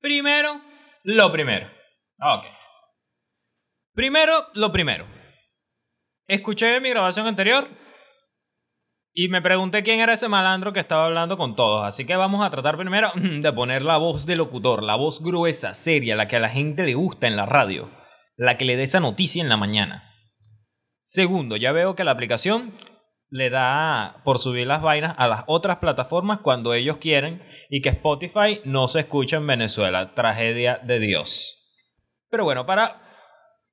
Primero, lo primero. Ok. Primero, lo primero. Escuché mi grabación anterior y me pregunté quién era ese malandro que estaba hablando con todos. Así que vamos a tratar primero de poner la voz de locutor, la voz gruesa, seria, la que a la gente le gusta en la radio, la que le dé esa noticia en la mañana. Segundo, ya veo que la aplicación le da por subir las vainas a las otras plataformas cuando ellos quieren y que Spotify no se escucha en Venezuela. Tragedia de Dios. Pero bueno, para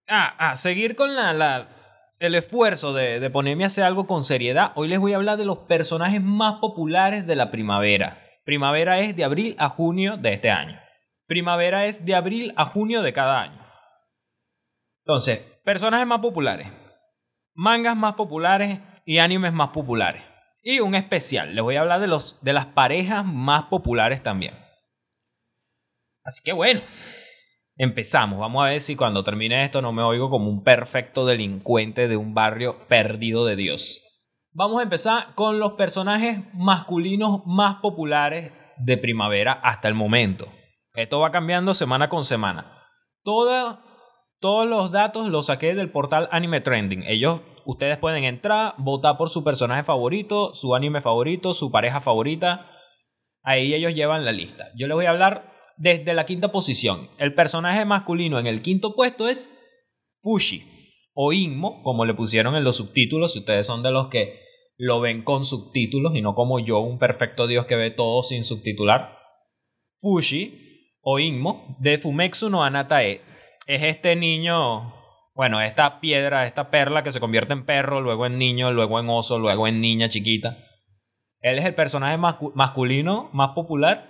ah, ah, seguir con la, la, el esfuerzo de, de ponerme a hacer algo con seriedad, hoy les voy a hablar de los personajes más populares de la primavera. Primavera es de abril a junio de este año. Primavera es de abril a junio de cada año. Entonces, personajes más populares. Mangas más populares y animes más populares. Y un especial, les voy a hablar de, los, de las parejas más populares también. Así que bueno, empezamos. Vamos a ver si cuando termine esto no me oigo como un perfecto delincuente de un barrio perdido de Dios. Vamos a empezar con los personajes masculinos más populares de primavera hasta el momento. Esto va cambiando semana con semana. todos los datos los saqué del portal Anime Trending. Ellos ustedes pueden entrar, votar por su personaje favorito, su anime favorito, su pareja favorita. Ahí ellos llevan la lista. Yo les voy a hablar desde la quinta posición. El personaje masculino en el quinto puesto es Fushi o Inmo, como le pusieron en los subtítulos, si ustedes son de los que lo ven con subtítulos y no como yo, un perfecto dios que ve todo sin subtitular. Fushi o Inmo de Fumetsu no Anatae es este niño bueno, esta piedra, esta perla que se convierte en perro, luego en niño, luego en oso, luego en niña chiquita. Él es el personaje masculino más popular,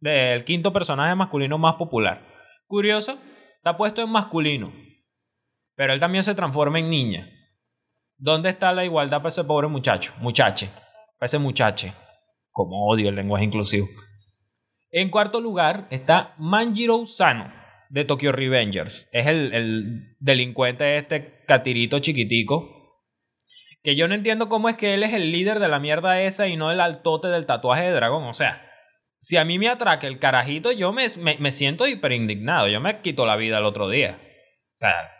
del quinto personaje masculino más popular. Curioso, está puesto en masculino, pero él también se transforma en niña. ¿Dónde está la igualdad para ese pobre muchacho? Muchache, para ese muchache. Como odio el lenguaje inclusivo. En cuarto lugar está Manjiro Sano de Tokyo Revengers. Es el, el delincuente este catirito chiquitico. Que yo no entiendo cómo es que él es el líder de la mierda esa y no el altote del tatuaje de dragón. O sea, si a mí me atraque el carajito, yo me, me, siento hiper indignado. Yo me quito la vida el otro día. O sea,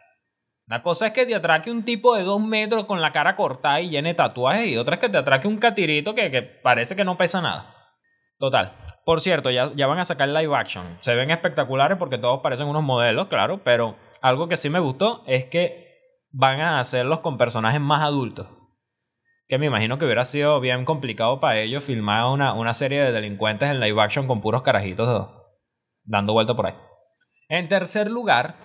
una cosa es que te atraque un tipo de dos metros con la cara cortada y llene tatuajes. Y otra es que te atraque un catirito que, que parece que no pesa nada. Total. Por cierto, ya, van a sacar live action. Se ven espectaculares porque todos parecen unos modelos, claro, pero algo que sí me gustó es que van a hacerlos con personajes más adultos. Que me imagino que hubiera sido bien complicado para ellos filmar una, una serie de delincuentes en live action con puros carajitos dando vuelta por ahí. En tercer lugar,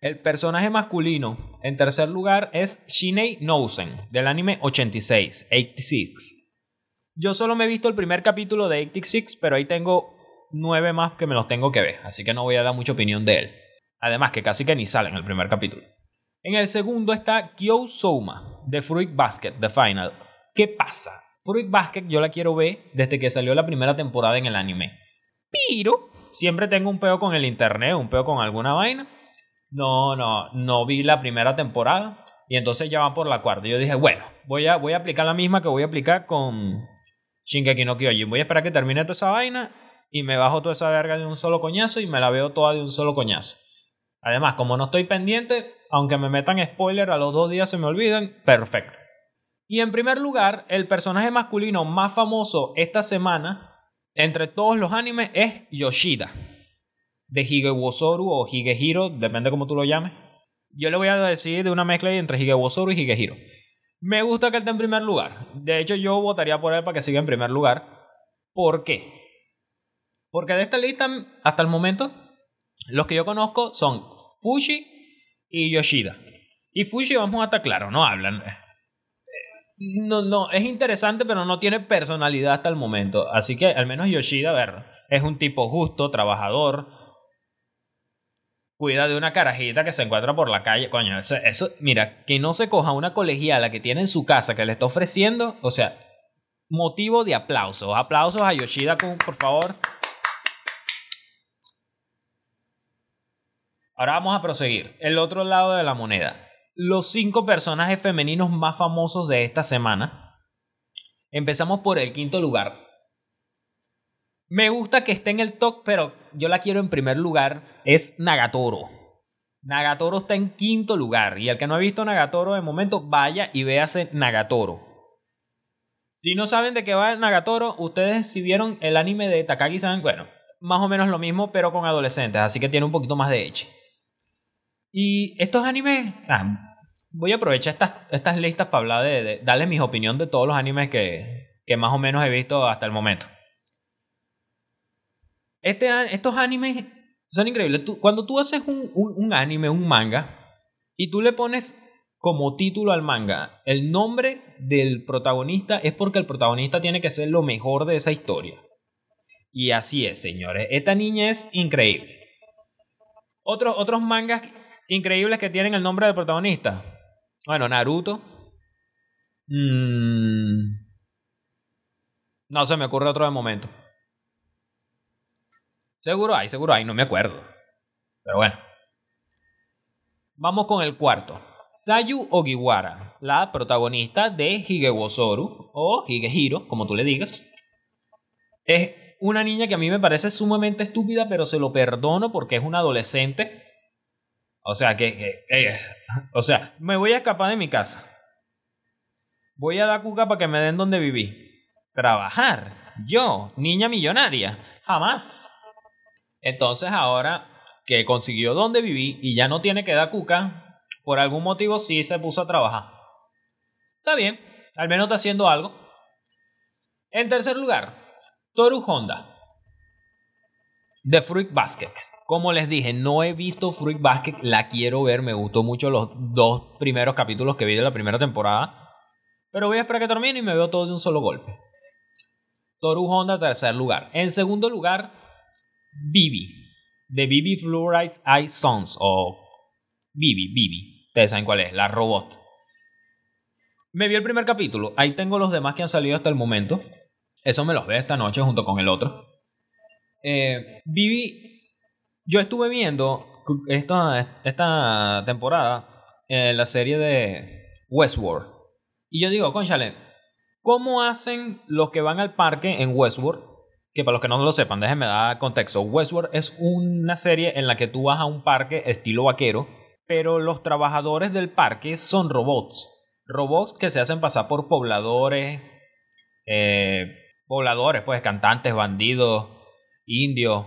el personaje masculino en tercer lugar es Shinei Nousen, del anime 86, 86. Yo solo me he visto el primer capítulo de 86, pero ahí tengo nueve más que me los tengo que ver, así que no voy a dar mucha opinión de él. Además que casi que ni sale en el primer capítulo. En el segundo está Kyo Souma, de Fruit Basket, The Final. ¿Qué pasa? Fruit Basket yo la quiero ver desde que salió la primera temporada en el anime. Pero siempre tengo un peo con el internet, un peo con alguna vaina. No, no, no vi la primera temporada. Y entonces ya van por la cuarta. Yo dije, bueno, voy a, voy a aplicar la misma que voy a aplicar con, Shingeki no Kyojin. Voy a esperar que termine toda esa vaina y me bajo toda esa verga de un solo coñazo y me la veo toda de un solo coñazo. Además, como no estoy pendiente, aunque me metan spoiler, a los dos días se me olviden, perfecto. Y en primer lugar, el personaje masculino más famoso esta semana, entre todos los animes, es Yoshida. De Higewosoru o Higehiro, depende cómo tú lo llames. Yo le voy a decir de una mezcla entre Higewosoru y Higehiro. Me gusta que él esté en primer lugar. De hecho, yo votaría por él para que siga en primer lugar. ¿Por qué? Porque de esta lista, hasta el momento, los que yo conozco son Fushi y Yoshida. Y Fushi, vamos a estar claros, no hablan. No, no, es interesante, pero no tiene personalidad hasta el momento. Así que al menos Yoshida, a ver, es un tipo justo, trabajador, cuida de una carajita que se encuentra por la calle. Coño, eso, eso, mira, que no se coja una colegiala que tiene en su casa que le está ofreciendo, o sea, motivo de aplausos. Aplausos a Yoshida, por favor. Ahora vamos a proseguir. El otro lado de la moneda. Los cinco personajes femeninos más famosos de esta semana. Empezamos por el quinto lugar. Me gusta que esté en el top, pero yo la quiero en primer lugar. Es Nagatoro. Nagatoro está en quinto lugar. Y el que no ha visto Nagatoro de momento, vaya y véase Nagatoro. Si no saben de qué va Nagatoro, ustedes si vieron el anime de Takagi-san, bueno, más o menos lo mismo, pero con adolescentes, así que tiene un poquito más de eche. Y estos animes, ah, voy a aprovechar estas, estas listas para hablar de, darles mi opinión de todos los animes que, que más o menos he visto hasta el momento. Este, estos animes son increíbles. cuando tú haces un, anime, un manga, y tú le pones como título al manga el nombre del protagonista, es porque el protagonista tiene que ser lo mejor de esa historia. Y así es, señores. Esta niña es increíble. Otros, otros mangas increíbles que tienen el nombre del protagonista. Bueno, Naruto. Mmm no se me ocurre otro de momento. Seguro hay, seguro hay, no me acuerdo. Pero bueno. Vamos con el cuarto. Sayu Ogiwara, la protagonista de Higewosoru o Higehiro, como tú le digas. Es una niña que a mí me parece sumamente estúpida, pero se lo perdono porque es una adolescente. O sea, que, o sea, me voy a escapar de mi casa. Voy a dar cuca para que me den donde viví. Trabajar. Yo, niña millonaria. Jamás. Entonces ahora que consiguió donde viví y ya no tiene que dar cuca, por algún motivo sí se puso a trabajar. Está bien, al menos está haciendo algo. En tercer lugar, Toru Honda. The Fruit Basket. Como les dije, no he visto Fruit Basket, la quiero ver, me gustó mucho los dos primeros capítulos que vi de la primera temporada. Pero voy a esperar que termine y me veo todo de un solo golpe. Toru Honda, tercer lugar. En segundo lugar, Bibi. De Bibi Fluorides Eye Sons. O Bibi, Bibi. Ustedes saben cuál es, la robot. Me vi el primer capítulo. Ahí tengo los demás que han salido hasta el momento. Eso me los ve esta noche junto con el otro. Eh, Bibi, yo estuve viendo esta, temporada en la serie de Westworld. Y yo digo, conchale, ¿Cómo hacen los que van al parque en Westworld? Que para los que no lo sepan, déjenme dar contexto. Westworld es una serie en la que tú vas a un parque estilo vaquero, pero los trabajadores del parque son robots. Robots que se hacen pasar por pobladores, eh, pobladores, pues cantantes, bandidos, indios.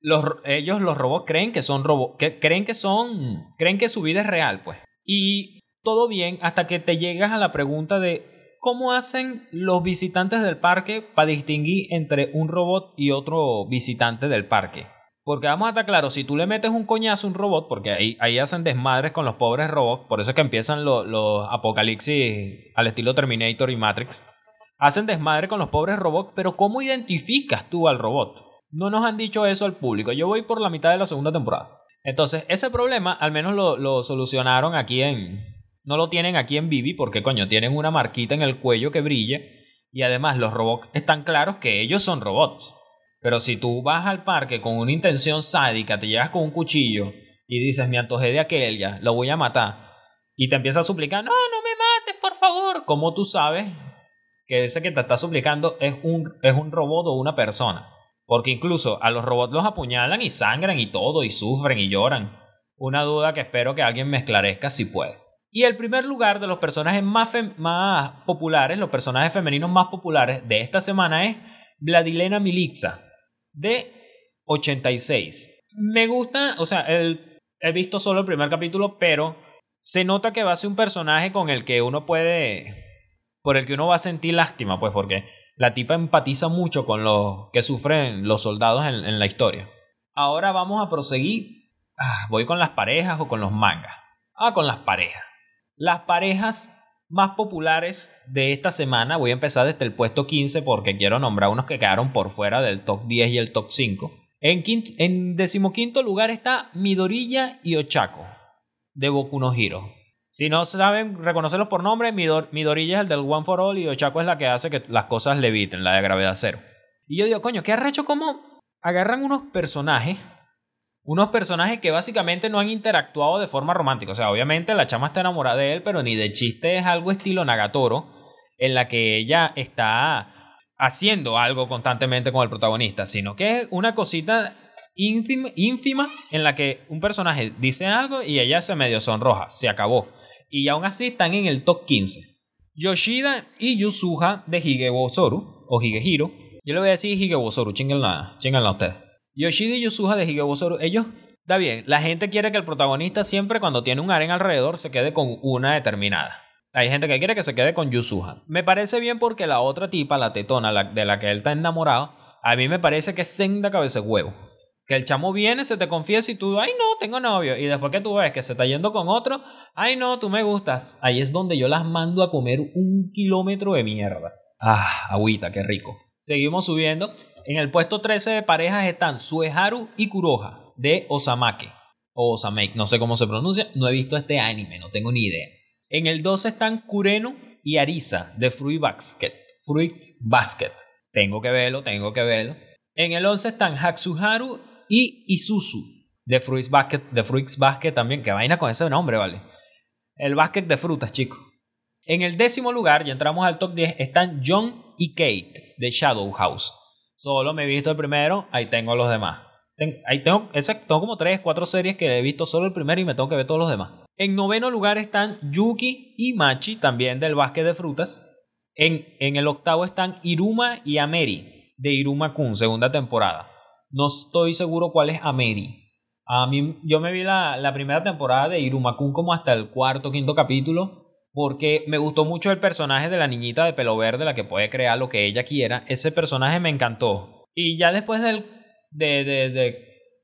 Los, ellos, los robots, creen que son robots, que, creen que son, creen que su vida es real, pues. Y todo bien hasta que te llegas a la pregunta de ¿cómo hacen los visitantes del parque para distinguir entre un robot y otro visitante del parque? Porque vamos a estar claros, si tú le metes un coñazo a un robot, porque ahí, ahí hacen desmadres con los pobres robots, por eso es que empiezan los apocalipsis al estilo Terminator y Matrix, hacen desmadre con los pobres robots, pero ¿cómo identificas tú al robot? No nos han dicho eso al público, yo voy por la mitad de la segunda temporada. Entonces, ese problema al menos lo, lo solucionaron aquí en, no lo tienen aquí en Vivi porque, coño, tienen una marquita en el cuello que brille. Y además los robots están claros que ellos son robots. Pero si tú vas al parque con una intención sádica, te llegas con un cuchillo y dices, me antojé de aquel ya, lo voy a matar. Y te empieza a suplicar, no, no me mates, por favor. ¿Cómo tú sabes que ese que te está suplicando es un, es un robot o una persona? Porque incluso a los robots los apuñalan y sangran y todo, y sufren y lloran. Una duda que espero que alguien me esclarezca si puede. Y el primer lugar de los personajes más, populares, los personajes femeninos más populares de esta semana es Vladilena Milixa, de 86. Me gusta, o sea, el, he visto solo el primer capítulo, pero se nota que va a ser un personaje con el que uno puede, por el que uno va a sentir lástima, pues porque la tipa empatiza mucho con lo que sufren los soldados en, en la historia. Ahora vamos a proseguir. Ah, voy con las parejas o con los mangas. Ah, con las parejas. Las parejas más populares de esta semana, voy a empezar desde el puesto 15 porque quiero nombrar unos que quedaron por fuera del top 10 y el top 5. En, quinto, en decimoquinto lugar está Midorilla y Ochako, de Boku no. Si no saben reconocerlos por nombre, Midorilla es el del One for All y Ochako es la que hace que las cosas leviten, la de gravedad cero. Y yo digo, coño, ¿qué arrecho como agarran unos personajes unos personajes que básicamente no han interactuado de forma romántica. O sea, obviamente la chama está enamorada de él, pero ni de chiste es algo estilo Nagatoro, en la que ella está haciendo algo constantemente con el protagonista, sino que es una cosita ínfima, en la que un personaje dice algo y ella se medio sonroja, se acabó. Y aún así están en el top 15. Yoshida y Yusuha de Higebosoru, o Higehiro. Yo le voy a decir Higebosoru, chingenla, chingenla ustedes. Yoshida y Yusuha de Higebosoru, ellos, está bien, la gente quiere que el protagonista siempre cuando tiene un aren alrededor se quede con una determinada. Hay gente que quiere que se quede con Yusuha. Me parece bien porque la otra tipa, la tetona de la que él está enamorado, a mí me parece que es senda cabeza huevo. Que el chamo viene, se te confiesa y tú, ay no, tengo novio. Y después que tú ves que se está yendo con otro, ay no, tú me gustas. Ahí es donde yo las mando a comer un kilómetro de mierda. Ah, agüita, qué rico. Seguimos subiendo. En el puesto 13 de parejas están Sueharu y Kuroha de Osamake. O Osamake, no sé cómo se pronuncia. No he visto este anime, no tengo ni idea. En el 12 están Kureno y Arisa de Fruit Basket. Fruits Basket. Tengo que verlo, tengo que verlo. En el 11 están Hatsuharu y Isuzu de Fruits Basket, de Fruits Basket también, que vaina con ese nombre, ¿vale? El basket de frutas, chicos. En el décimo lugar, ya entramos al top 10, están John y Kate de Shadow House. Solo me he visto el primero, ahí tengo los demás. ahí tengo, tengo como 3, 4 series que he visto solo el primero y me tengo que ver todos los demás. En noveno lugar están Yuki y Machi, también del básquet de frutas. En, en el octavo están Iruma y Ameri, de Iruma Kun, segunda temporada. No estoy seguro cuál es Ameri. A mí, yo me vi la, la primera temporada de Irumakun como hasta el cuarto, quinto capítulo, porque me gustó mucho el personaje de la niñita de pelo verde, la que puede crear lo que ella quiera. Ese personaje me encantó. Y ya después del, de, de,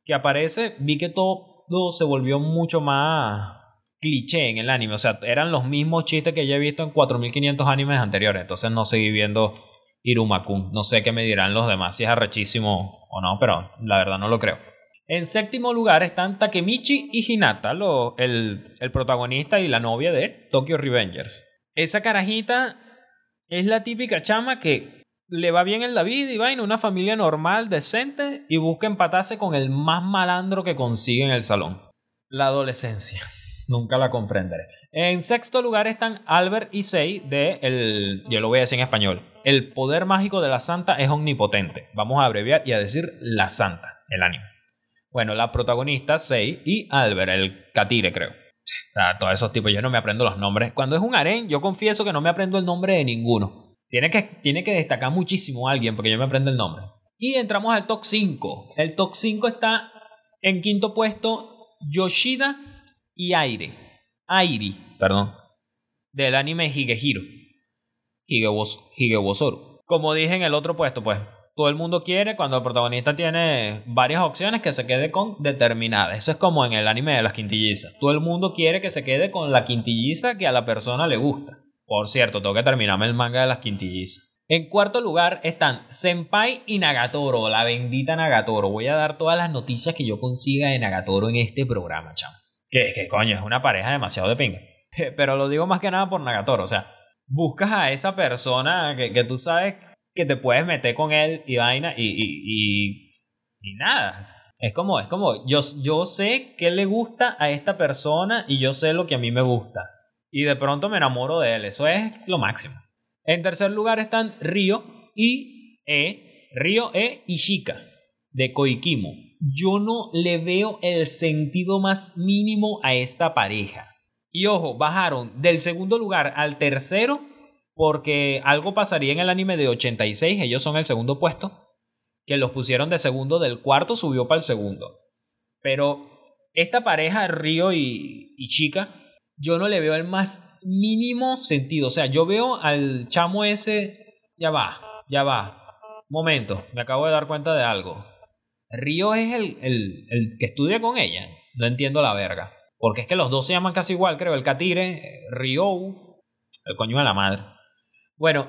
que aparece, vi que todo, todo se volvió mucho más cliché en el anime. O sea, eran los mismos chistes que ya he visto en 4500 animes anteriores. Entonces no seguí viendo Irumakun. No sé qué me dirán los demás, si es arrechísimo o no, pero la verdad no lo creo. En séptimo lugar están Takemichi y Hinata, el, el protagonista y la novia de Tokyo Revengers. Esa carajita es la típica chama que le va bien en la vida y va en una familia normal, decente, y busca empatarse con el más malandro que consigue en el salón. La adolescencia. Nunca la comprenderé. En sexto lugar están Albert y Sei de el, yo lo voy a decir en español. El poder mágico de la santa es omnipotente. Vamos a abreviar y a decir la santa, el anime. Bueno, la protagonista Sei y Albert, el catire creo. todos esos tipos, yo no me aprendo los nombres. Cuando es un harén, yo confieso que no me aprendo el nombre de ninguno. Tiene que, tiene que destacar muchísimo alguien porque yo me aprendo el nombre. Y entramos al top 5. El top 5 está en quinto puesto Yoshida y Aire. Airi, perdón. Del anime Higehiro. Higebosoru. Como dije en el otro puesto, pues todo el mundo quiere cuando el protagonista tiene varias opciones que se quede con determinada. Eso es como en el anime de las quintillizas. Todo el mundo quiere que se quede con la quintilliza que a la persona le gusta. Por cierto, tengo que terminarme el manga de las quintillizas. En cuarto lugar están Senpai y Nagatoro, la bendita Nagatoro. Voy a dar todas las noticias que yo consiga de Nagatoro en este programa, chamo. Que, que coño, es una pareja demasiado de pinga. Pero lo digo más que nada por Nagatoro. O sea, buscas a esa persona que, que tú sabes que te puedes meter con él y vaina y, y, y, nada. Es como, es como, yo, yo sé qué le gusta a esta persona y yo sé lo que a mí me gusta. Y de pronto me enamoro de él. Eso es lo máximo. En tercer lugar están Río y E, Río E y Shika de Koikimo yo no le veo el sentido más mínimo a esta pareja. Y ojo, bajaron del segundo lugar al tercero porque algo pasaría en el anime de 86, ellos son el segundo puesto, que los pusieron de segundo, del cuarto subió para el segundo. Pero esta pareja, Río y, Chica, yo no le veo el más mínimo sentido. O sea, yo veo al chamo ese, ya va, ya va. Momento, me acabo de dar cuenta de algo. Río es el, el, que estudia con ella. No entiendo la verga. Porque es que los dos se llaman casi igual, creo. El Katire, Río, el coño de la madre. Bueno,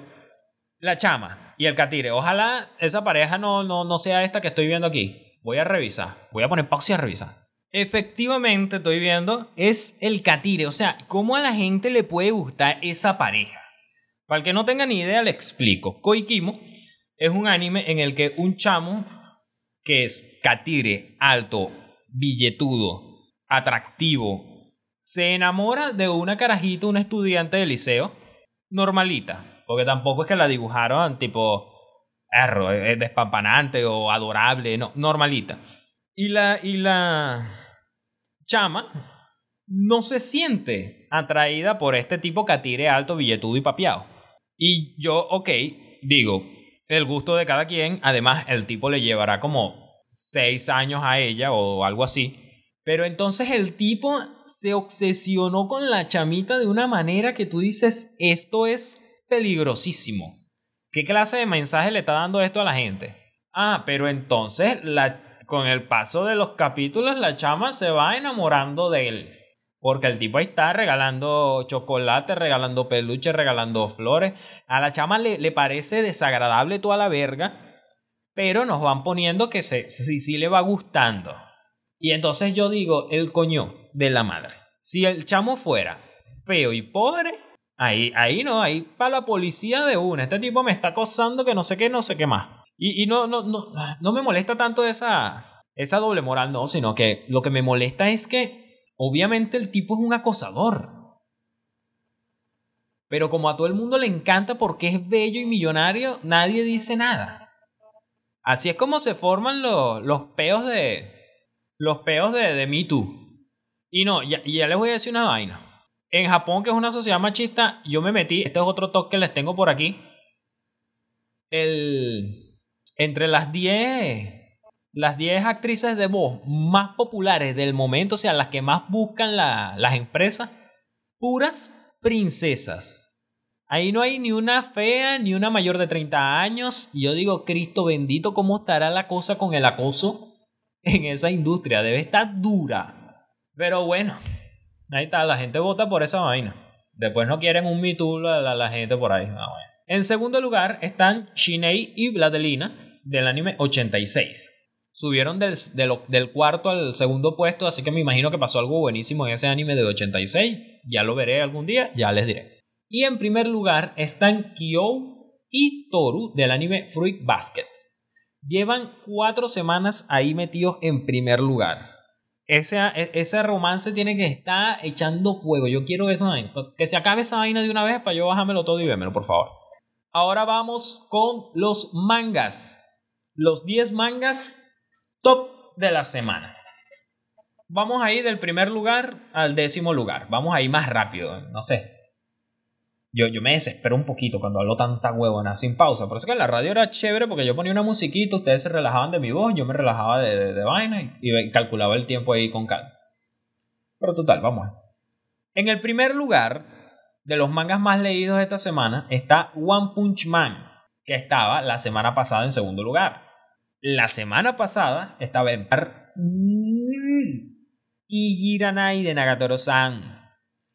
la chama y el Katire. Ojalá esa pareja no, no, no sea esta que estoy viendo aquí. Voy a revisar. Voy a poner pausa y a revisar. Efectivamente, estoy viendo, es el Katire. O sea, ¿cómo a la gente le puede gustar esa pareja? Para el que no tenga ni idea, le explico. Koikimo es un anime en el que un chamo que es catire, alto, billetudo, atractivo, se enamora de una carajita, una estudiante de liceo, normalita, porque tampoco es que la dibujaron tipo perro, es despampanante o adorable, no, normalita. Y la, y la chama no se siente atraída por este tipo catire alto, billetudo y papiado. Y yo, ok, digo, el gusto de cada quien, además el tipo le llevará como seis años a ella o algo así. Pero entonces el tipo se obsesionó con la chamita de una manera que tú dices, esto es peligrosísimo. ¿Qué clase de mensaje le está dando esto a la gente? Ah, pero entonces la, con el paso de los capítulos la chama se va enamorando de él. Porque el tipo ahí está regalando chocolate, regalando peluche, regalando flores. A la chama le, le parece desagradable toda la verga. Pero nos van poniendo que sí, sí le va gustando. Y entonces yo digo, el coño de la madre. Si el chamo fuera feo y pobre, ahí, ahí no, ahí para la policía de una. Este tipo me está acosando que no sé qué, no sé qué más. Y, y no, no, no, no me molesta tanto esa, esa doble moral, no, sino que lo que me molesta es que Obviamente el tipo es un acosador. Pero como a todo el mundo le encanta porque es bello y millonario, nadie dice nada. Así es como se forman los, los peos de. Los peos de, de Me Too. Y no, ya, ya les voy a decir una vaina. En Japón, que es una sociedad machista, yo me metí. Este es otro toque que les tengo por aquí. El. Entre las 10 las 10 actrices de voz más populares del momento, o sea, las que más buscan las empresas, puras princesas. Ahí no hay ni una fea, ni una mayor de 30 años. Y yo digo, Cristo bendito, ¿cómo estará la cosa con el acoso en esa industria? Debe estar dura. Pero bueno, ahí está, la gente vota por esa vaina. Después no quieren un Me la, la, gente por ahí. Ah, en segundo lugar están Shinei y Vladelina del anime 86 subieron del, del, cuarto al segundo puesto, así que me imagino que pasó algo buenísimo en ese anime de 86. Ya lo veré algún día, ya les diré. Y en primer lugar están Kyo y Toru del anime Fruit Baskets. Llevan cuatro semanas ahí metidos en primer lugar. Ese, e, ese romance tiene que estar echando fuego. Yo quiero esa vaina. Que se acabe esa vaina de una vez para yo bajármelo todo y vémelo, por favor. Ahora vamos con los mangas. Los 10 mangas Top de la semana. Vamos a ir del primer lugar al décimo lugar. Vamos a ir más rápido, no sé. Yo, yo me desespero un poquito cuando hablo tanta huevona sin pausa. Por eso que en la radio era chévere porque yo ponía una musiquita, ustedes se relajaban de mi voz, yo me relajaba de, de, vaina y, calculaba el tiempo ahí con calma. Pero total, vamos. En el primer lugar de los mangas más leídos de esta semana está One Punch Man, que estaba la semana pasada en segundo lugar. La semana pasada estaba en y de Nagatoro-san,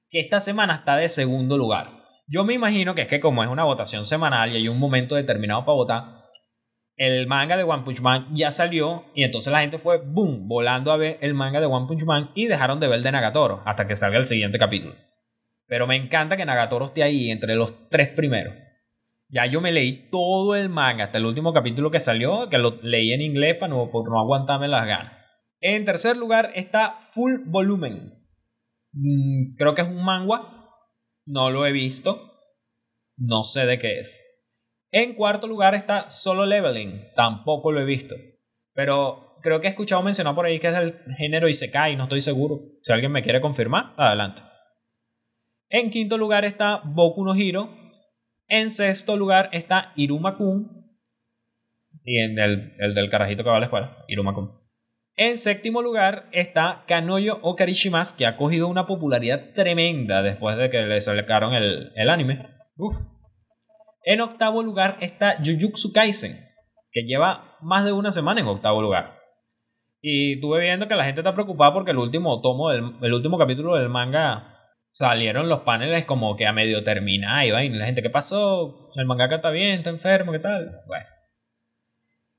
que esta semana está de segundo lugar. Yo me imagino que es que como es una votación semanal y hay un momento determinado para votar, el manga de One Punch Man ya salió y entonces la gente fue, boom, volando a ver el manga de One Punch Man y dejaron de ver el de Nagatoro hasta que salga el siguiente capítulo. Pero me encanta que Nagatoro esté ahí entre los tres primeros. Ya yo me leí todo el manga, hasta el último capítulo que salió, que lo leí en inglés para no, por no aguantarme las ganas. En tercer lugar está Full Volumen. Mm, creo que es un manga. No lo he visto. No sé de qué es. En cuarto lugar está Solo Leveling. Tampoco lo he visto. Pero creo que he escuchado mencionar por ahí que es del género Isekai. No estoy seguro. Si alguien me quiere confirmar, adelante. En quinto lugar está Boku no Hiro. En sexto lugar está Iruma Kun. Y en el, el, del carajito que va a la escuela, Iruma Kun. En séptimo lugar está Kanoyo Okarishimas, que ha cogido una popularidad tremenda después de que le sacaron el, el anime. En octavo lugar está Jujutsu Kaisen, que lleva más de una semana en octavo lugar. Y estuve viendo que la gente está preocupada porque el último tomo, del, el último capítulo del manga salieron los paneles como que a medio terminar y la gente, ¿qué pasó? El mangaka está bien, está enfermo, ¿qué tal? Bueno.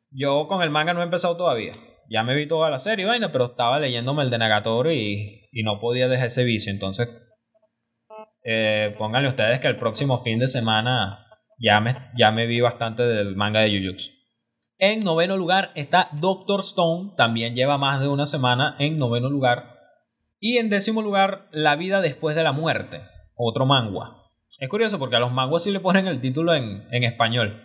Yo con el manga no he empezado todavía. Ya me vi toda la serie, vaina, pero estaba leyéndome el de Nagatoro y, y no podía dejar ese vicio. Entonces, eh, pónganle ustedes que el próximo fin de semana ya me, ya me vi bastante del manga de Jujutsu. En noveno lugar está Doctor Stone, también lleva más de una semana en noveno lugar. Y en décimo lugar, La vida después de la muerte, otro mangua. Es curioso porque a los manguas sí le ponen el título en, en español.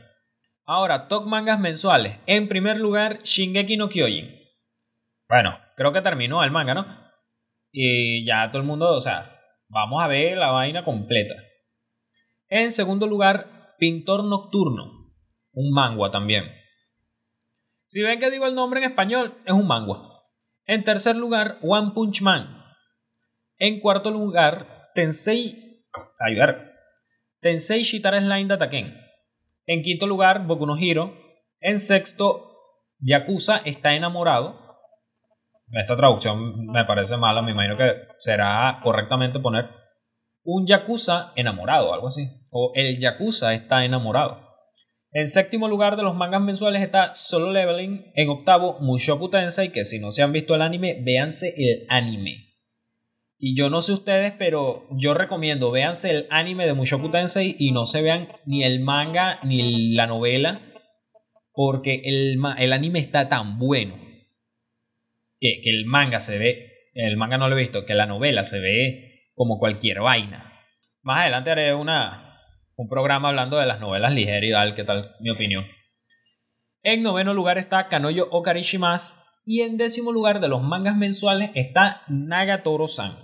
Ahora, top mangas mensuales. En primer lugar, Shingeki no Kyojin. Bueno, creo que terminó el manga, ¿no? Y ya todo el mundo, o sea, vamos a ver la vaina completa. En segundo lugar, Pintor Nocturno. Un manga también. Si ven que digo el nombre en español, es un manga. En tercer lugar, One Punch Man. En cuarto lugar, Tensei. Ayudar. Tensei Shitara Slime Dataken. En quinto lugar, Boku no Hero. En sexto, Yakuza está enamorado. Esta traducción me parece mala, me imagino que será correctamente poner un Yakuza enamorado, algo así. O el Yakuza está enamorado. En séptimo lugar de los mangas mensuales está Solo Leveling. En octavo, Mushoku Tensei, que si no se han visto el anime, véanse el anime. Y yo no sé ustedes, pero yo recomiendo, véanse el anime de Mushoku Tensei y no se vean ni el manga ni la novela, porque el, el anime está tan bueno que, el manga se ve, el manga no lo he visto, que la novela se ve como cualquier vaina. Más adelante haré una, un programa hablando de las novelas ligeras y tal, que tal mi opinión. En noveno lugar está Kanoyo Okarishimasu y en décimo lugar de los mangas mensuales está Nagatoro-san.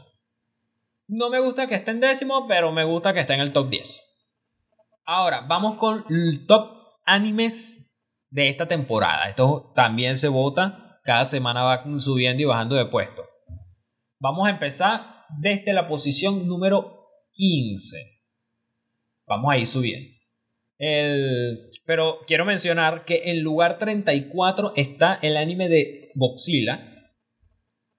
No me gusta que esté en décimo, pero me gusta que esté en el top 10. Ahora, vamos con el top animes de esta temporada. Esto también se vota. Cada semana va subiendo y bajando de puesto. Vamos a empezar desde la posición número 15. Vamos a ir subiendo. Pero quiero mencionar que en lugar 34 está el anime de Boxila.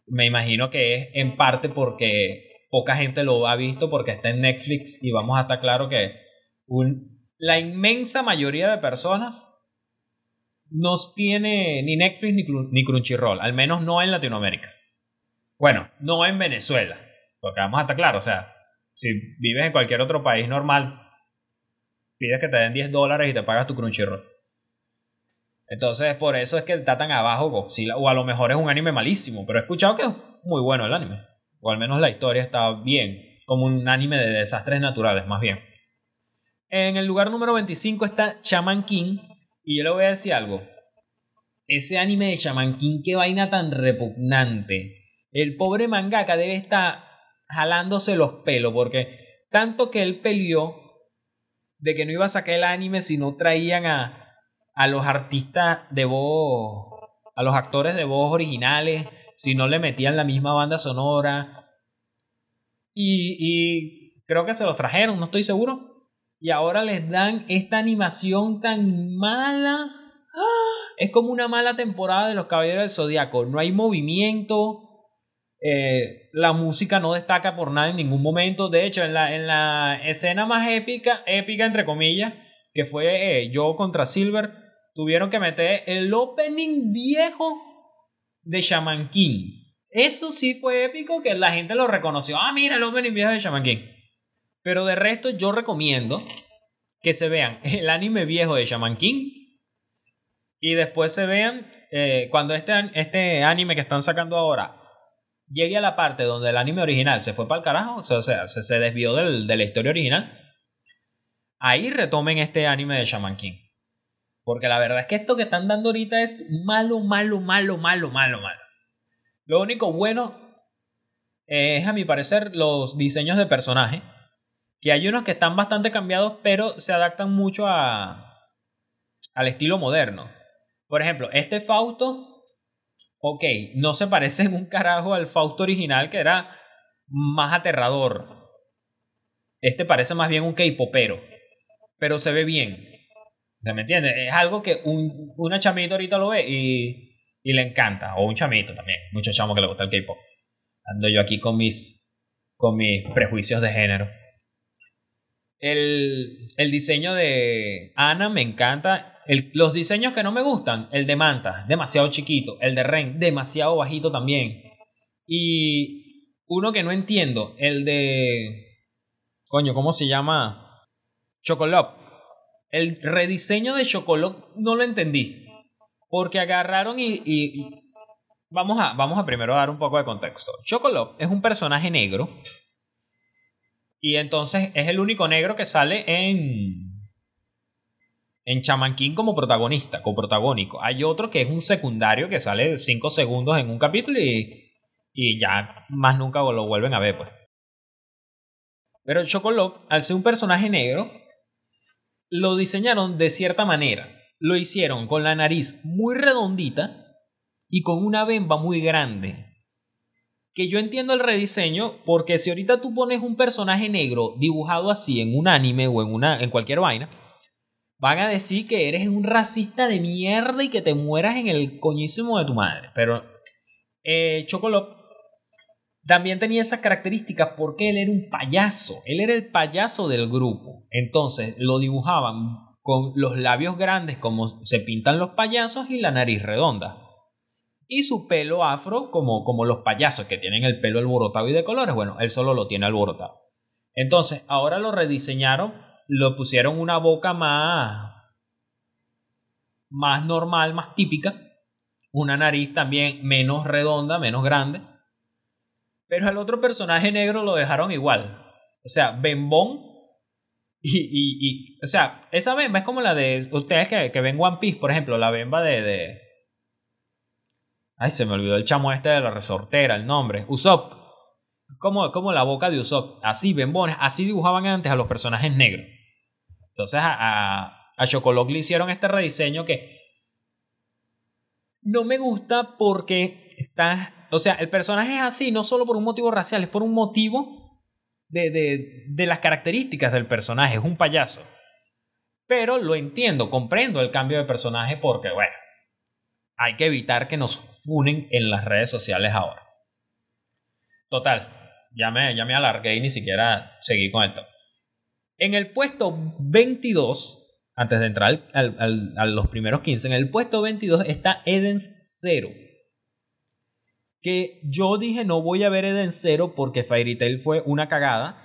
Me imagino que es en parte porque poca gente lo ha visto porque está en Netflix y vamos a estar claro que la inmensa mayoría de personas no tiene ni Netflix ni, ni Crunchyroll, al menos no en Latinoamérica. Bueno, no en Venezuela, porque vamos a estar claro, o sea, si vives en cualquier otro país normal, pides que te den 10 dólares y te pagas tu Crunchyroll. Entonces, por eso es que está tan abajo Godzilla. O a lo mejor es un anime malísimo, pero he escuchado que es muy bueno el anime o al menos la historia está bien, como un anime de desastres naturales, más bien. En el lugar número 25 está Shaman King, y yo le voy a decir algo. Ese anime de Shaman King, qué vaina tan repugnante. El pobre mangaka debe estar jalándose los pelos, porque tanto que él peleó de que no iba a sacar el anime si no traían a, a los artistas de voz, a los actores de voz originales, si no le metían la misma banda sonora. Y, creo que se los trajeron, no estoy seguro. Y ahora les dan esta animación tan mala. Es como una mala temporada de los Caballeros del Zodiaco. No hay movimiento. Eh, la música no destaca por nada en ningún momento. De hecho, en la, en la escena más épica, épica entre comillas, que fue eh, yo contra Silver, tuvieron que meter el opening viejo de Shaman King. Eso sí fue épico que la gente lo reconoció. Ah, mira el opening viejo de Shaman King. Pero de resto yo recomiendo que se vean el anime viejo de Shaman King y después se vean eh, cuando este, este anime que están sacando ahora llegue a la parte donde el anime original se fue para el carajo, o sea, se, se desvió del, de la historia original, ahí retomen este anime de Shaman King. Porque la verdad es que esto que están dando ahorita es malo, malo, malo, malo, malo, malo. Lo único bueno es, a mi parecer, los diseños de personaje. Que hay unos que están bastante cambiados, pero se adaptan mucho a, al estilo moderno. Por ejemplo, este Fausto, ok, no se parece en un carajo al Fausto original que era más aterrador. Este parece más bien un K-popero, pero se ve bien. ¿Me entiendes? Es algo que un, una chamito ahorita lo ve y, y, le encanta. O un chamito también. Muchos chamos que le gusta el K-pop. Ando yo aquí con mis, con mis prejuicios de género. El, el diseño de Ana me encanta. Los diseños que no me gustan, el de Manta, demasiado chiquito. El de Ren, demasiado bajito también. Y uno que no entiendo, el de. Coño, ¿cómo se llama? Chocolate el rediseño de Chocolate no lo entendí. Porque agarraron y, vamos, a, vamos a primero dar un poco de contexto. Chocolate es un personaje negro. Y entonces es el único negro que sale en, en Chaman King como protagonista, coprotagónico. Hay otro que es un secundario que sale 5 segundos en un capítulo y, y ya más nunca lo vuelven a ver, pues. Pero Chocoloc, al ser un personaje negro, lo diseñaron de cierta manera. Lo hicieron con la nariz muy redondita y con una bemba muy grande. Que yo entiendo el rediseño porque si ahorita tú pones un personaje negro dibujado así en un anime o en, una, en cualquier vaina, van a decir que eres un racista de mierda y que te mueras en el coñísimo de tu madre. Pero eh, también tenía esas características porque él era un payaso, él era el payaso del grupo. Entonces lo dibujaban con los labios grandes como se pintan los payasos y la nariz redonda. Y su pelo afro como, como los payasos que tienen el pelo alborotado y de colores. Bueno, él solo lo tiene alborotado. Entonces, ahora lo rediseñaron, lo pusieron una boca más más normal, más típica, una nariz también menos redonda, menos grande pero al otro personaje negro lo dejaron igual. O sea, Bembón. Y, y, o sea, esa bemba es como la de ustedes que, que ven One Piece, por ejemplo, la bemba de... Ay, se me olvidó el chamo este de la resortera, el nombre. Usopp. Como, como la boca de Usopp. Así, bembones. Así dibujaban antes a los personajes negros. Entonces a, a, a le hicieron este rediseño que no me gusta porque está o sea, el personaje es así no solo por un motivo racial, es por un motivo de, de, de las características del personaje. Es un payaso. Pero lo entiendo, comprendo el cambio de personaje porque, bueno, hay que evitar que nos funen en las redes sociales ahora. Total, ya me, ya me alargué y ni siquiera seguí con esto. En el puesto 22, antes de entrar al, al, a los primeros 15, en el puesto 22 está Edens Zero que yo dije no voy a ver Eden Zero porque Fairy Tail fue una cagada.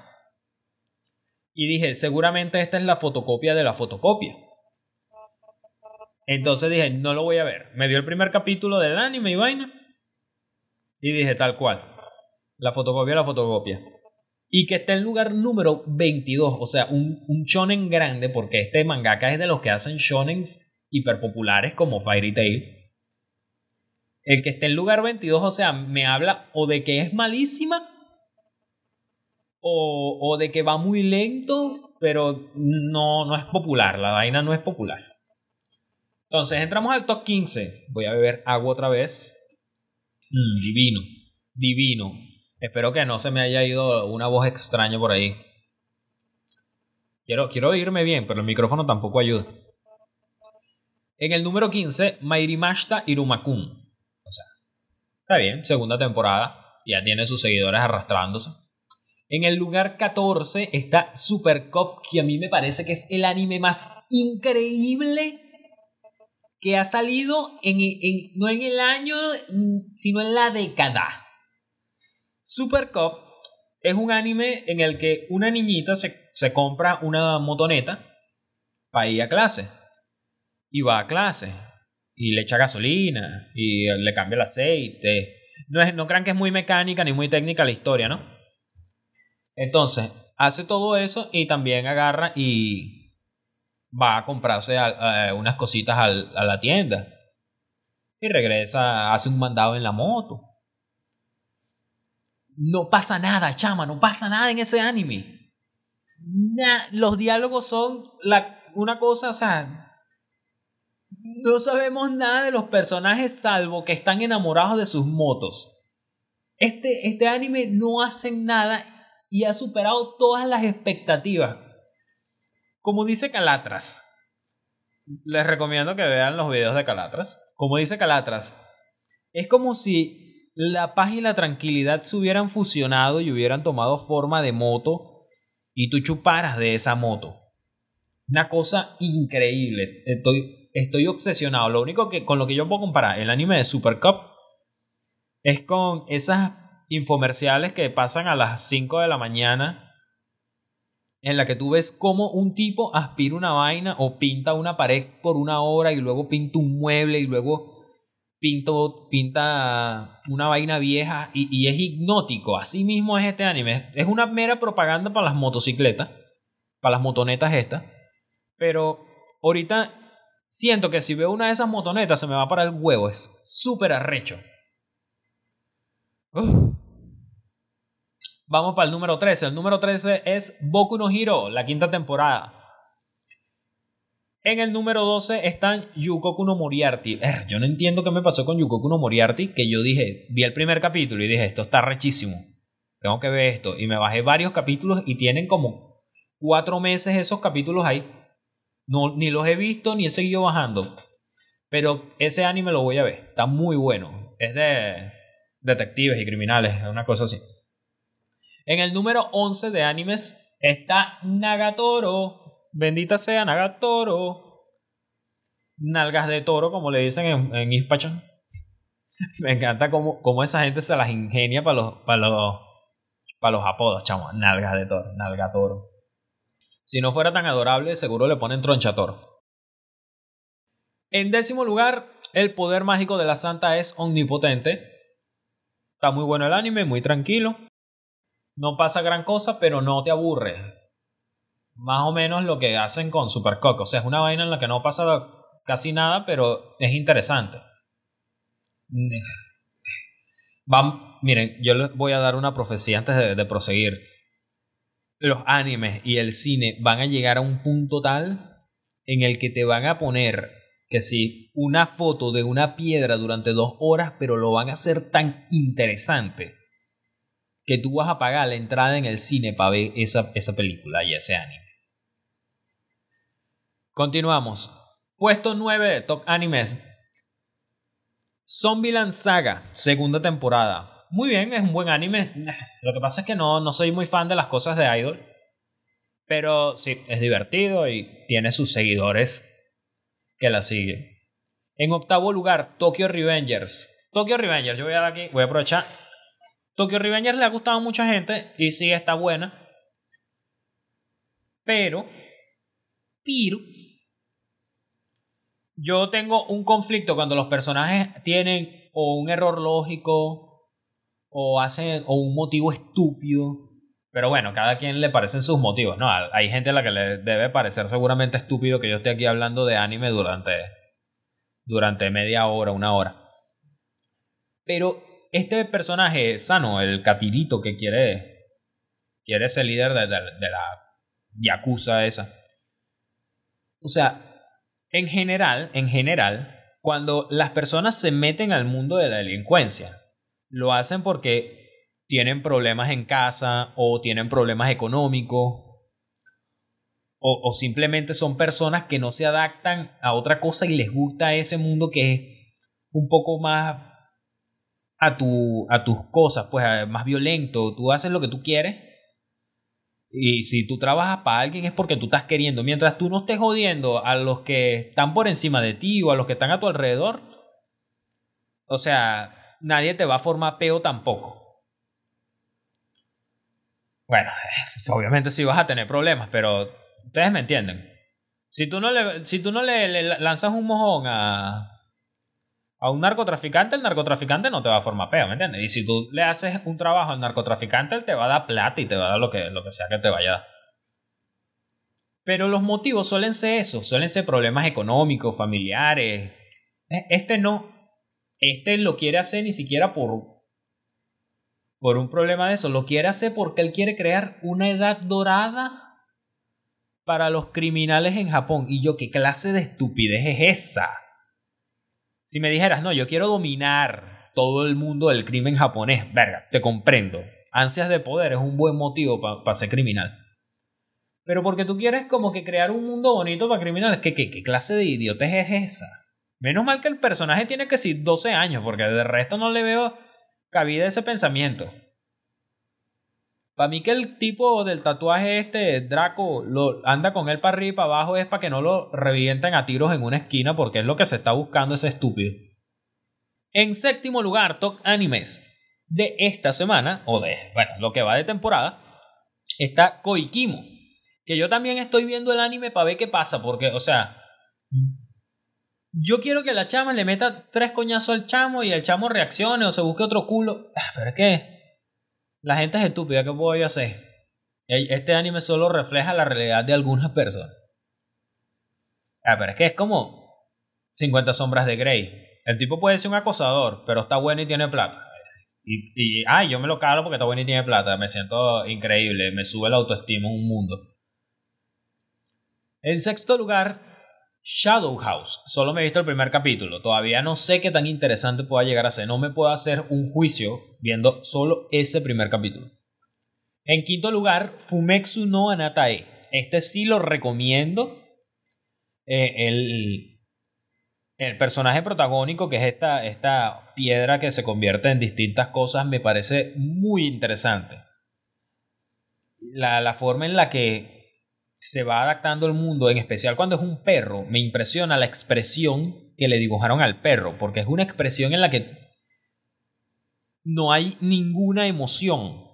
Y dije, seguramente esta es la fotocopia de la fotocopia. Entonces dije, no lo voy a ver. Me dio el primer capítulo del anime y vaina. Y dije, tal cual. La fotocopia, la fotocopia. Y que está en lugar número 22. O sea, un, un shonen grande. Porque este mangaka es de los que hacen shonens hiperpopulares como Fairy Tail. El que esté en lugar 22, o sea, me habla o de que es malísima o, o de que va muy lento, pero no, no es popular, la vaina no es popular. Entonces entramos al top 15. Voy a beber agua otra vez. Mm, divino, divino. Espero que no se me haya ido una voz extraña por ahí. Quiero, quiero oírme bien, pero el micrófono tampoco ayuda. En el número 15, Mairimashita Irumakun. O sea, está bien, segunda temporada, ya tiene sus seguidores arrastrándose. En el lugar 14 está Super Cop, que a mí me parece que es el anime más increíble que ha salido en, no en el año, sino en la década. Super Cop es un anime en el que una niñita se, se compra una motoneta para ir a clase. Y va a clase y le echa gasolina y le cambia el aceite. No, es, no crean que es muy mecánica ni muy técnica la historia, ¿no? Entonces, hace todo eso y también agarra y va a comprarse unas cositas a la tienda. Y regresa, hace un mandado en la moto. No pasa nada, chama, no pasa nada en ese anime. los diálogos son una cosa, o sea, no sabemos nada de los personajes salvo que están enamorados de sus motos. Este, este anime no hace nada y ha superado todas las expectativas. Como dice Calatras, les recomiendo que vean los videos de Calatras. Como dice Calatras, es como si la paz y la tranquilidad se hubieran fusionado y hubieran tomado forma de moto y tú chuparas de esa moto. Una cosa increíble. Estoy estoy obsesionado. Lo único que con lo que yo puedo comparar el anime de Super Cup es con esas infomerciales que pasan a las 5 de la mañana en la que tú ves cómo un tipo aspira una vaina o pinta una pared por una hora y luego pinta un mueble y luego pinta una vaina vieja y, es hipnótico. Así mismo es este anime. Es una mera propaganda para las motocicletas, para las motonetas estas. Pero ahorita siento que si veo una de esas motonetas se me va para el huevo. Es súper arrecho. Vamos para el número 13. El número 13 es Boku no Hero, la quinta temporada. En el número 12 están Yukoku no Moriarty. yo no entiendo qué me pasó con Yukoku no Moriarty, que yo dije, vi el primer capítulo y dije, esto está rechísimo. Tengo que ver esto. Y me bajé varios capítulos y tienen como cuatro meses esos capítulos ahí. No, ni los he visto ni he seguido bajando. Pero ese anime lo voy a ver. Está muy bueno. Es de detectives y criminales, es una cosa así. En el número 11 de animes está Nagatoro. Bendita sea Nagatoro. Nalgas de toro, como le dicen en, en Ispachan. Me encanta cómo, cómo, esa gente se las ingenia para los, para los, apodos, chamo. Nalgas de toro, nalga toro. Si no fuera tan adorable, seguro le ponen tronchator. En décimo lugar, el poder mágico de la santa es omnipotente. Está muy bueno el anime, muy tranquilo. No pasa gran cosa, pero no te aburre. Más o menos lo que hacen con Super Coco. O sea, es una vaina en la que no pasa casi nada, pero es interesante. Van, miren, yo les voy a dar una profecía antes de, de proseguir los animes y el cine van a llegar a un punto tal en el que te van a poner que sí, una foto de una piedra durante dos horas, pero lo van a hacer tan interesante que tú vas a pagar la entrada en el cine para ver esa, esa película y ese anime. Continuamos. Puesto 9 de Top Animes. Zombieland Saga, segunda temporada muy bien, es un buen anime. Lo que pasa es que no, no soy muy fan de las cosas de Idol. Pero sí, es divertido y tiene sus seguidores que la siguen. En octavo lugar, Tokyo Revengers. Tokyo Revengers, yo voy a dar aquí, voy a aprovechar. Tokyo Revengers le ha gustado a mucha gente y sí está buena. Pero, pero, yo tengo un conflicto cuando los personajes tienen o un error lógico o hacen o un motivo estúpido. Pero bueno, cada quien le parecen sus motivos, ¿no? Hay gente a la que le debe parecer seguramente estúpido que yo esté aquí hablando de anime durante, durante media hora, una hora. Pero este personaje sano, el catirito que quiere, quiere ser líder de, la yakuza esa. O sea, en general, en general, cuando las personas se meten al mundo de la delincuencia, lo hacen porque tienen problemas en casa o tienen problemas económicos o, simplemente son personas que no se adaptan a otra cosa y les gusta ese mundo que es un poco más a, tu, a tus cosas, pues más violento, tú haces lo que tú quieres y si tú trabajas para alguien es porque tú estás queriendo. Mientras tú no estés jodiendo a los que están por encima de ti o a los que están a tu alrededor, o sea, nadie te va a formar peo tampoco. Bueno, obviamente sí vas a tener problemas, pero ustedes me entienden. Si tú no le, si tú no le, lanzas un mojón a, a un narcotraficante, el narcotraficante no te va a formar peo, ¿me entiendes? Y si tú le haces un trabajo al narcotraficante, él te va a dar plata y te va a dar lo que, lo que sea que te vaya a dar. Pero los motivos suelen ser eso, suelen ser problemas económicos, familiares. E, este no, este lo quiere hacer ni siquiera por, por un problema de eso, lo quiere hacer porque él quiere crear una edad dorada para los criminales en Japón. Y yo, ¿qué clase de estupidez es esa? Si me dijeras, no, yo quiero dominar todo el mundo del crimen japonés, verga, te comprendo. Ansias de poder es un buen motivo para ser criminal. Pero porque tú quieres como que crear un mundo bonito para criminales, ¿qué, qué, qué clase de idiotez es esa? Menos mal que el personaje tiene que ser 12 años, porque de resto no le veo cabida ese pensamiento. Para mí que el tipo del tatuaje este, Draco, lo, anda con él para arriba y para abajo es para que no lo revienten a tiros en una esquina porque es lo que se está buscando ese estúpido. En séptimo lugar, Top Animes de esta semana, o de, bueno, lo que va de temporada, está Koikimo. Que yo también estoy viendo el anime para ver qué pasa, porque, o sea, yo quiero que la chama le meta tres coñazos al chamo y el chamo reaccione o se busque otro culo. Ah, pero es la gente es estúpida, ¿qué puedo yo hacer? Este anime solo refleja la realidad de algunas personas. Ah, pero es que es como 50 sombras de Grey. El tipo puede ser un acosador, pero está bueno y tiene plata. Y, y ay, yo me lo calo porque está bueno y tiene plata. Me siento increíble, me sube la autoestima un mundo. En sexto lugar, Shadow House. Solo me he visto el primer capítulo. Todavía no sé qué tan interesante pueda llegar a ser. No me puedo hacer un juicio viendo solo ese primer capítulo. En quinto lugar, Fumetsu no Anatae. Este sí lo recomiendo. Eh, el, el personaje protagónico, que es esta, esta piedra que se convierte en distintas cosas, me parece muy interesante. La, la forma en la que se va adaptando el mundo, en especial cuando es un perro, me impresiona la expresión que le dibujaron al perro, porque es una expresión en la que no hay ninguna emoción.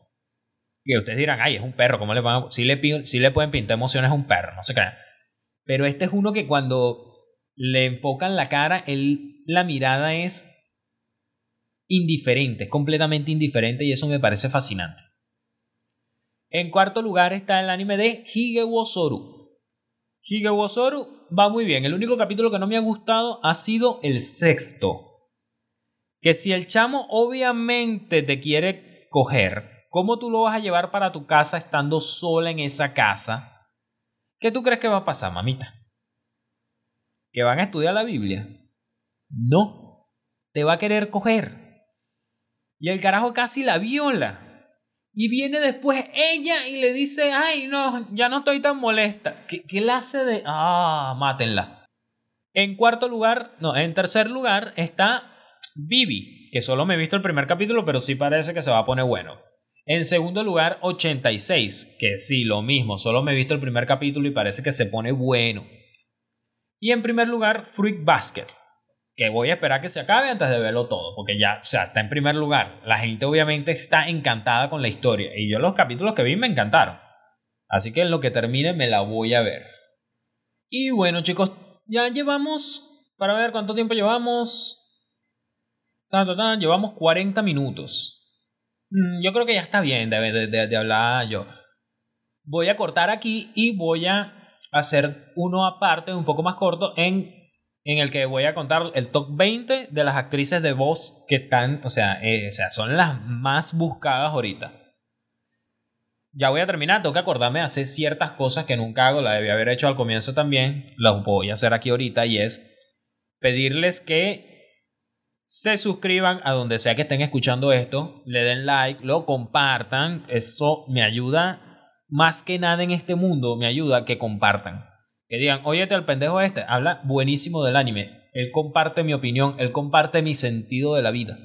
Que ustedes dirán, ay, es un perro, ¿cómo le van a... Si le, le pueden pintar emociones a un perro, no se crean. Pero este es uno que cuando le enfocan la cara, él, la mirada es indiferente, completamente indiferente y eso me parece fascinante. En cuarto lugar está el anime de Higewosoru. Higewosoru va muy bien. El único capítulo que no me ha gustado ha sido el sexto. Que si el chamo obviamente te quiere coger, ¿cómo tú lo vas a llevar para tu casa estando sola en esa casa? ¿Qué tú crees que va a pasar, mamita? ¿Que van a estudiar la Biblia? No. Te va a querer coger. Y el carajo casi la viola. Y viene después ella y le dice, ay, no, ya no estoy tan molesta. ¿Qué, qué le hace de...? Ah, mátenla. En cuarto lugar, no, en tercer lugar está Vivi, que solo me he visto el primer capítulo, pero sí parece que se va a poner bueno. En segundo lugar, 86, que sí, lo mismo, solo me he visto el primer capítulo y parece que se pone bueno. Y en primer lugar, Fruit Basket, que voy a esperar que se acabe antes de verlo todo, porque ya, o está en primer lugar. La gente obviamente está encantada con la historia y yo los capítulos que vi me encantaron. Así que en lo que termine me la voy a ver. Y bueno chicos, ya llevamos, para ver cuánto tiempo llevamos, llevamos 40 minutos. Mm, yo creo que ya está bien de, de hablar yo. Voy a cortar aquí y voy a hacer uno aparte, un poco más corto, en en el que voy a contar el top 20 de las actrices de voz que están, o sea, eh, o sea, son las más buscadas ahorita. Ya voy a terminar, tengo que acordarme de hacer ciertas cosas que nunca hago, la debía haber hecho al comienzo también, las voy a hacer aquí ahorita y es pedirles que se suscriban a donde sea que estén escuchando esto, le den like, lo compartan, eso me ayuda más que nada en este mundo, me ayuda que compartan que digan, óyete al pendejo este, habla buenísimo del anime. Él comparte mi opinión, él comparte mi sentido de la vida.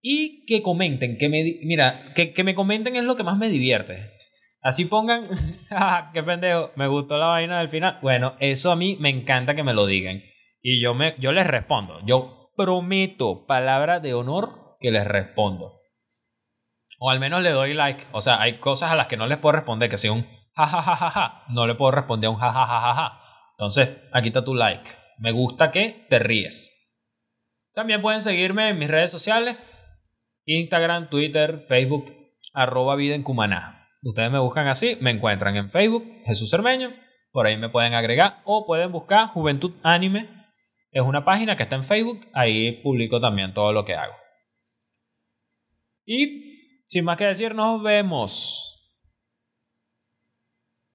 Y que comenten, que me, mira, que, que me comenten es lo que más me divierte. Así pongan, ah, qué pendejo, me gustó la vaina del final. Bueno, eso a mí me encanta que me lo digan. Y yo, me, yo les respondo. Yo prometo, palabra de honor, que les respondo. O al menos le doy like. O sea, hay cosas a las que no les puedo responder, que sea un jajajaja, no le puedo responder a un jajajaja. Entonces, aquí está tu like. Me gusta que te ríes. También pueden seguirme en mis redes sociales. Instagram, Twitter, Facebook, arroba vida en. Ustedes me buscan así, me encuentran en Facebook, Jesús Cermeño. Por ahí me pueden agregar o pueden buscar Juventud Anime. Es una página que está en Facebook. Ahí publico también todo lo que hago. Y sin más que decir, nos vemos.